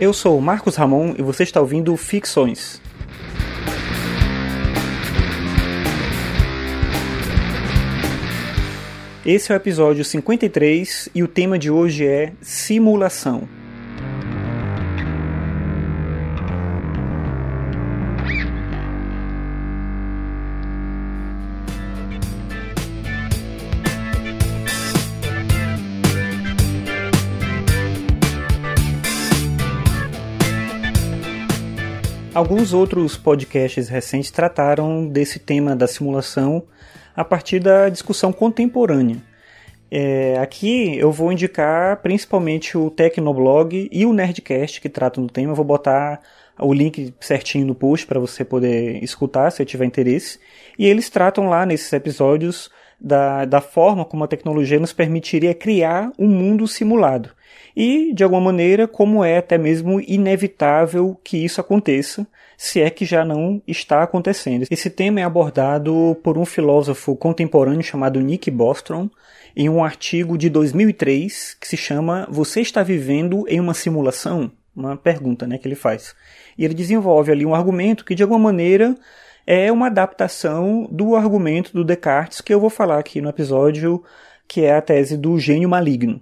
Eu sou Marcos Ramon e você está ouvindo Ficções. Esse é o episódio 53 e o tema de hoje é simulação. Alguns outros podcasts recentes trataram desse tema da simulação a partir da discussão contemporânea. É, aqui eu vou indicar principalmente o Tecnoblog e o Nerdcast que tratam do tema. Eu vou botar o link certinho no post para você poder escutar se tiver interesse. E eles tratam lá nesses episódios da, da forma como a tecnologia nos permitiria criar um mundo simulado. E, de alguma maneira, como é até mesmo inevitável que isso aconteça, se é que já não está acontecendo. Esse tema é abordado por um filósofo contemporâneo chamado Nick Bostrom em um artigo de 2003 que se chama Você está vivendo em uma simulação? Uma pergunta né, que ele faz. E ele desenvolve ali um argumento que, de alguma maneira, é uma adaptação do argumento do Descartes que eu vou falar aqui no episódio, que é a tese do gênio maligno.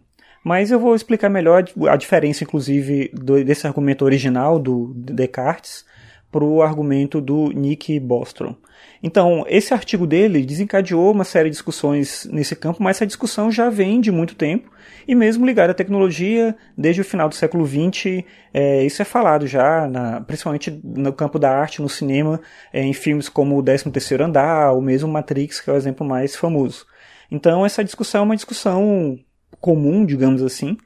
Mas eu vou explicar melhor a diferença, inclusive, desse argumento original do Descartes para o argumento do Nick Bostrom. Então, esse artigo dele desencadeou uma série de discussões nesse campo, mas essa discussão já vem de muito tempo, e mesmo ligada à tecnologia, desde o final do século XX, é, isso é falado já, na, principalmente no campo da arte, no cinema, é, em filmes como O 13º Andar, ou mesmo Matrix, que é o exemplo mais famoso. Então, essa discussão é uma discussão comum, digamos assim,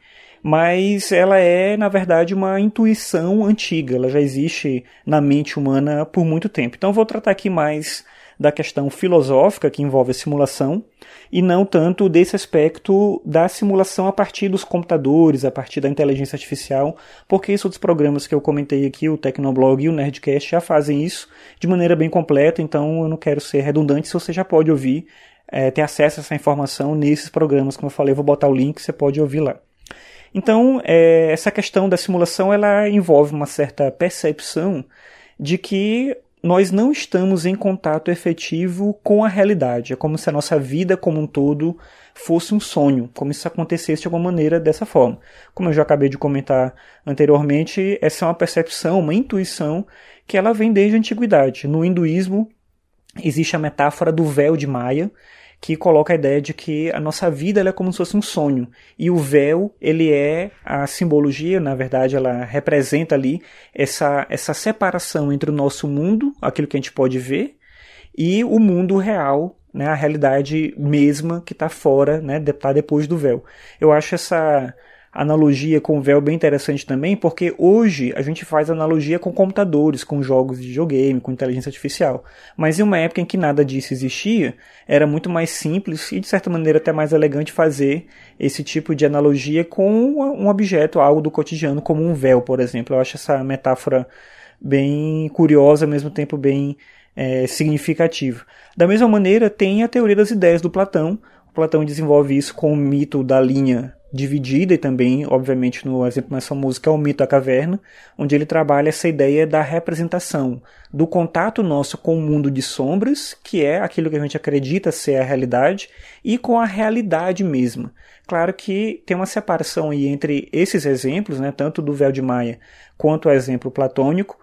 mas ela é, na verdade, uma intuição antiga, ela já existe na mente humana por muito tempo. Então, vou tratar aqui mais da questão filosófica que envolve a simulação e não tanto desse aspecto da simulação a partir dos computadores, a partir da inteligência artificial, porque esses outros programas que eu comentei aqui, o Tecnoblog e o Nerdcast, já fazem isso de maneira bem completa, então eu não quero ser redundante, se você já pode ouvir, é, ter acesso a essa informação nesses programas, como eu falei, eu vou botar o link, você pode ouvir lá. Então, é, essa questão da simulação ela envolve uma certa percepção de que nós não estamos em contato efetivo com a realidade. É como se a nossa vida como um todo fosse um sonho, como se isso acontecesse de alguma maneira dessa forma. Como eu já acabei de comentar anteriormente, essa é uma percepção, uma intuição que ela vem desde a antiguidade. No hinduísmo existe a metáfora do véu de Maia, que coloca a ideia de que a nossa vida é como se fosse um sonho e o véu ele é a simbologia, na verdade ela representa ali essa essa separação entre o nosso mundo, aquilo que a gente pode ver, e o mundo real, né, a realidade mesma que está fora, né, está depois do véu. Eu acho essa analogia com o véu bem interessante também, porque hoje a gente faz analogia com computadores, com jogos de videogame, com inteligência artificial. Mas em uma época em que nada disso existia, era muito mais simples e de certa maneira até mais elegante fazer esse tipo de analogia com um objeto, algo do cotidiano, como um véu, por exemplo. Eu acho essa metáfora bem curiosa, ao mesmo tempo bem é, significativa. Da mesma maneira, tem a teoria das ideias do Platão. Platão desenvolve isso com o mito da linha dividida e também, obviamente, no exemplo mais famoso que é o mito da caverna, onde ele trabalha essa ideia da representação, do contato nosso com o mundo de sombras, que é aquilo que a gente acredita ser a realidade, e com a realidade mesma. Claro que tem uma separação aí entre esses exemplos, né, tanto do véu de Maia quanto o exemplo platônico,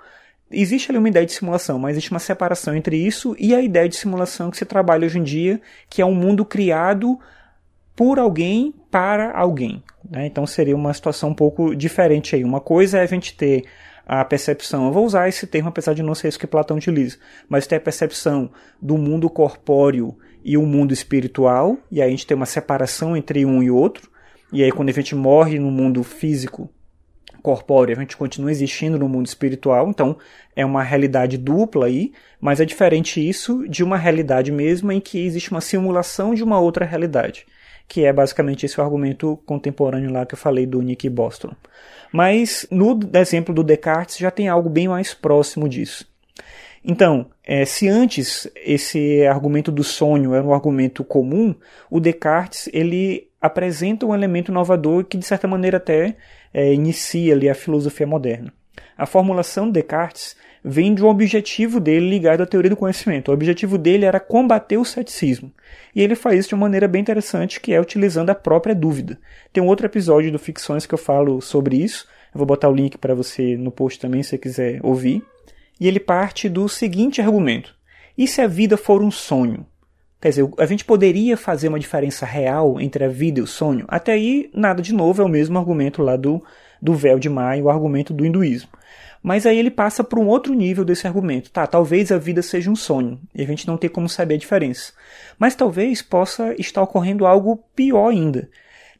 existe ali uma ideia de simulação, mas existe uma separação entre isso e a ideia de simulação que se trabalha hoje em dia, que é um mundo criado por alguém para alguém. Né? Então seria uma situação um pouco diferente aí. Uma coisa é a gente ter a percepção, eu vou usar esse termo apesar de não ser isso que Platão utiliza, mas ter a percepção do mundo corpóreo e o mundo espiritual, e aí a gente tem uma separação entre um e outro, e aí quando a gente morre no mundo físico, corpóreo, a gente continua existindo no mundo espiritual, então é uma realidade dupla aí, mas é diferente isso de uma realidade mesma em que existe uma simulação de uma outra realidade que é basicamente esse argumento contemporâneo lá que eu falei do Nick Bostrom. Mas no exemplo do Descartes já tem algo bem mais próximo disso. Então, é, se antes esse argumento do sonho era um argumento comum, o Descartes ele apresenta um elemento inovador que, de certa maneira, até é, inicia ali a filosofia moderna. A formulação de Descartes vem de um objetivo dele ligado à teoria do conhecimento. O objetivo dele era combater o ceticismo. E ele faz isso de uma maneira bem interessante, que é utilizando a própria dúvida. Tem um outro episódio do Ficções que eu falo sobre isso. Eu vou botar o link para você no post também, se você quiser ouvir. E ele parte do seguinte argumento: e se a vida for um sonho? Quer dizer, a gente poderia fazer uma diferença real entre a vida e o sonho? Até aí, nada de novo, é o mesmo argumento lá do, do véu de Maia, o argumento do hinduísmo. Mas aí ele passa para um outro nível desse argumento. Tá, talvez a vida seja um sonho, e a gente não tem como saber a diferença. Mas talvez possa estar ocorrendo algo pior ainda.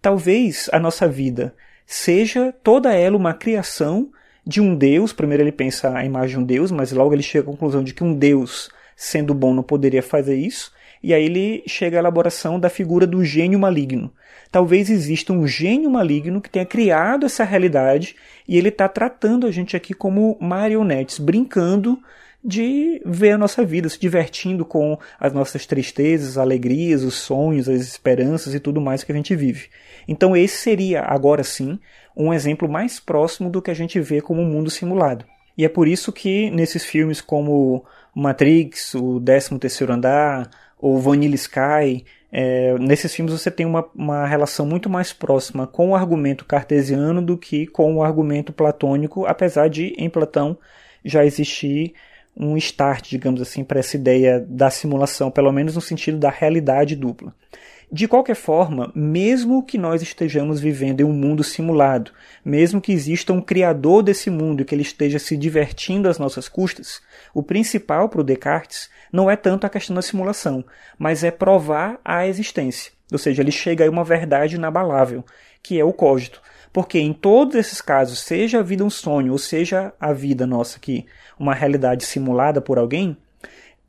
Talvez a nossa vida seja toda ela uma criação de um Deus. Primeiro ele pensa a imagem de um Deus, mas logo ele chega à conclusão de que um Deus, sendo bom, não poderia fazer isso. E aí ele chega à elaboração da figura do gênio maligno. Talvez exista um gênio maligno que tenha criado essa realidade e ele está tratando a gente aqui como marionetes, brincando de ver a nossa vida, se divertindo com as nossas tristezas, alegrias, os sonhos, as esperanças e tudo mais que a gente vive. Então esse seria, agora sim, um exemplo mais próximo do que a gente vê como um mundo simulado. E é por isso que nesses filmes como Matrix, o 13 terceiro andar, ou Vanilla Sky, é, nesses filmes você tem uma, uma relação muito mais próxima com o argumento cartesiano do que com o argumento platônico, apesar de em Platão já existir um start, digamos assim, para essa ideia da simulação, pelo menos no sentido da realidade dupla. De qualquer forma, mesmo que nós estejamos vivendo em um mundo simulado, mesmo que exista um criador desse mundo e que ele esteja se divertindo às nossas custas, o principal para o Descartes não é tanto a questão da simulação, mas é provar a existência. Ou seja, ele chega a uma verdade inabalável, que é o cogito. Porque em todos esses casos, seja a vida um sonho, ou seja a vida nossa aqui uma realidade simulada por alguém,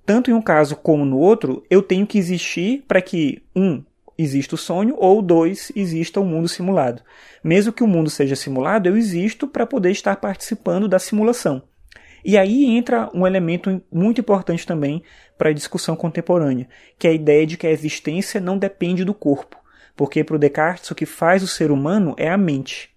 tanto em um caso como no outro, eu tenho que existir para que, um, exista o sonho, ou dois, exista o um mundo simulado. Mesmo que o mundo seja simulado, eu existo para poder estar participando da simulação. E aí entra um elemento muito importante também para a discussão contemporânea, que é a ideia de que a existência não depende do corpo, porque para o Descartes o que faz o ser humano é a mente.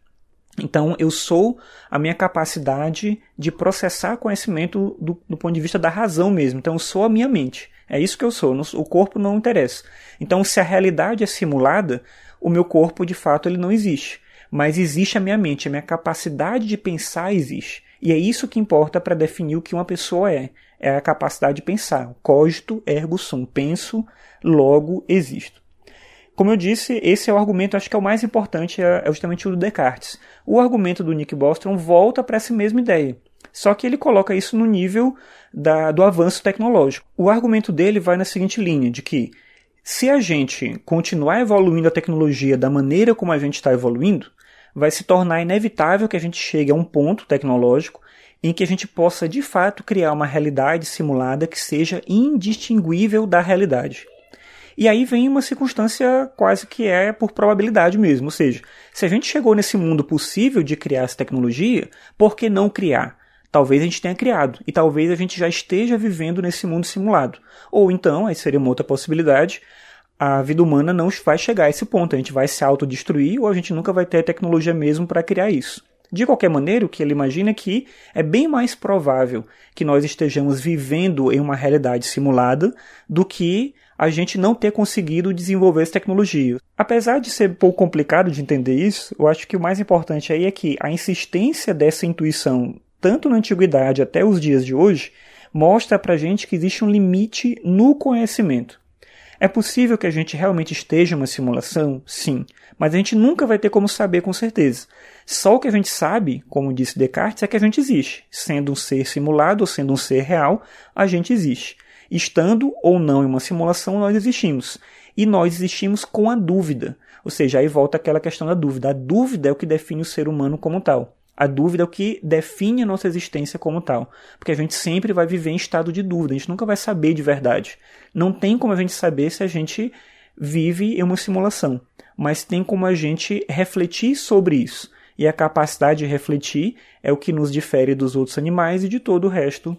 Então eu sou a minha capacidade de processar conhecimento do, do ponto de vista da razão mesmo. Então eu sou a minha mente. É isso que eu sou. O corpo não interessa. Então se a realidade é simulada, o meu corpo de fato ele não existe. Mas existe a minha mente, a minha capacidade de pensar existe. E é isso que importa para definir o que uma pessoa é. É a capacidade de pensar. Cogito ergo sum. Penso, logo existo. Como eu disse, esse é o argumento, acho que é o mais importante, é, é justamente o do Descartes. O argumento do Nick Bostrom volta para essa mesma ideia. Só que ele coloca isso no nível da, do avanço tecnológico. O argumento dele vai na seguinte linha, de que se a gente continuar evoluindo a tecnologia da maneira como a gente está evoluindo, vai se tornar inevitável que a gente chegue a um ponto tecnológico em que a gente possa de fato criar uma realidade simulada que seja indistinguível da realidade. E aí vem uma circunstância quase que é por probabilidade mesmo, ou seja, se a gente chegou nesse mundo possível de criar essa tecnologia, por que não criar? Talvez a gente tenha criado, e talvez a gente já esteja vivendo nesse mundo simulado. Ou então, aí seria uma outra possibilidade, a vida humana não vai chegar a esse ponto. A gente vai se autodestruir ou a gente nunca vai ter tecnologia mesmo para criar isso. De qualquer maneira, o que ele imagina é que é bem mais provável que nós estejamos vivendo em uma realidade simulada do que a gente não ter conseguido desenvolver essa tecnologia. Apesar de ser um pouco complicado de entender isso, eu acho que o mais importante aí é que a insistência dessa intuição, tanto na antiguidade até os dias de hoje, mostra pra gente que existe um limite no conhecimento. É possível que a gente realmente esteja em uma simulação? Sim, mas a gente nunca vai ter como saber com certeza. Só o que a gente sabe, como disse Descartes, é que a gente existe. Sendo um ser simulado ou sendo um ser real, a gente existe. Estando ou não em uma simulação, nós existimos. E nós existimos com a dúvida. Ou seja, aí volta aquela questão da dúvida. A dúvida é o que define o ser humano como tal. A dúvida é o que define a nossa existência como tal. Porque a gente sempre vai viver em estado de dúvida, a gente nunca vai saber de verdade. Não tem como a gente saber se a gente vive em uma simulação, mas tem como a gente refletir sobre isso. E a capacidade de refletir é o que nos difere dos outros animais e de todo o resto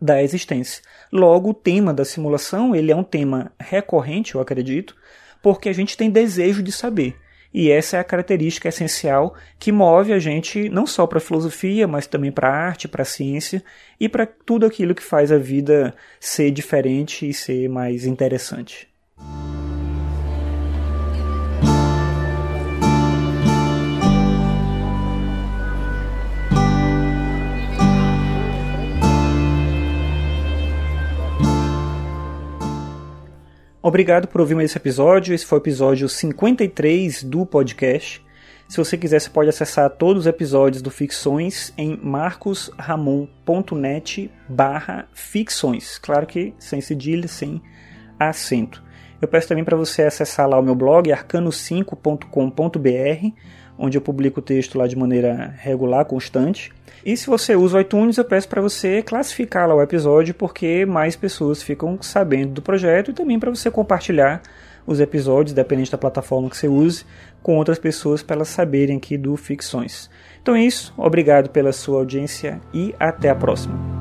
da existência. Logo, o tema da simulação ele é um tema recorrente, eu acredito, porque a gente tem desejo de saber. E essa é a característica essencial que move a gente não só para a filosofia, mas também para a arte, para a ciência e para tudo aquilo que faz a vida ser diferente e ser mais interessante. Obrigado por ouvir esse episódio. Esse foi o episódio 53 do podcast. Se você quiser, você pode acessar todos os episódios do Ficções em marcosramon.net barra ficções. Claro que sem cedilha, sem acento. Eu peço também para você acessar lá o meu blog, arcano5.com.br, onde eu publico o texto lá de maneira regular, constante. E se você usa o iTunes, eu peço para você classificar lá o episódio, porque mais pessoas ficam sabendo do projeto e também para você compartilhar os episódios, dependente da plataforma que você use, com outras pessoas para elas saberem aqui do Ficções. Então é isso, obrigado pela sua audiência e até a próxima.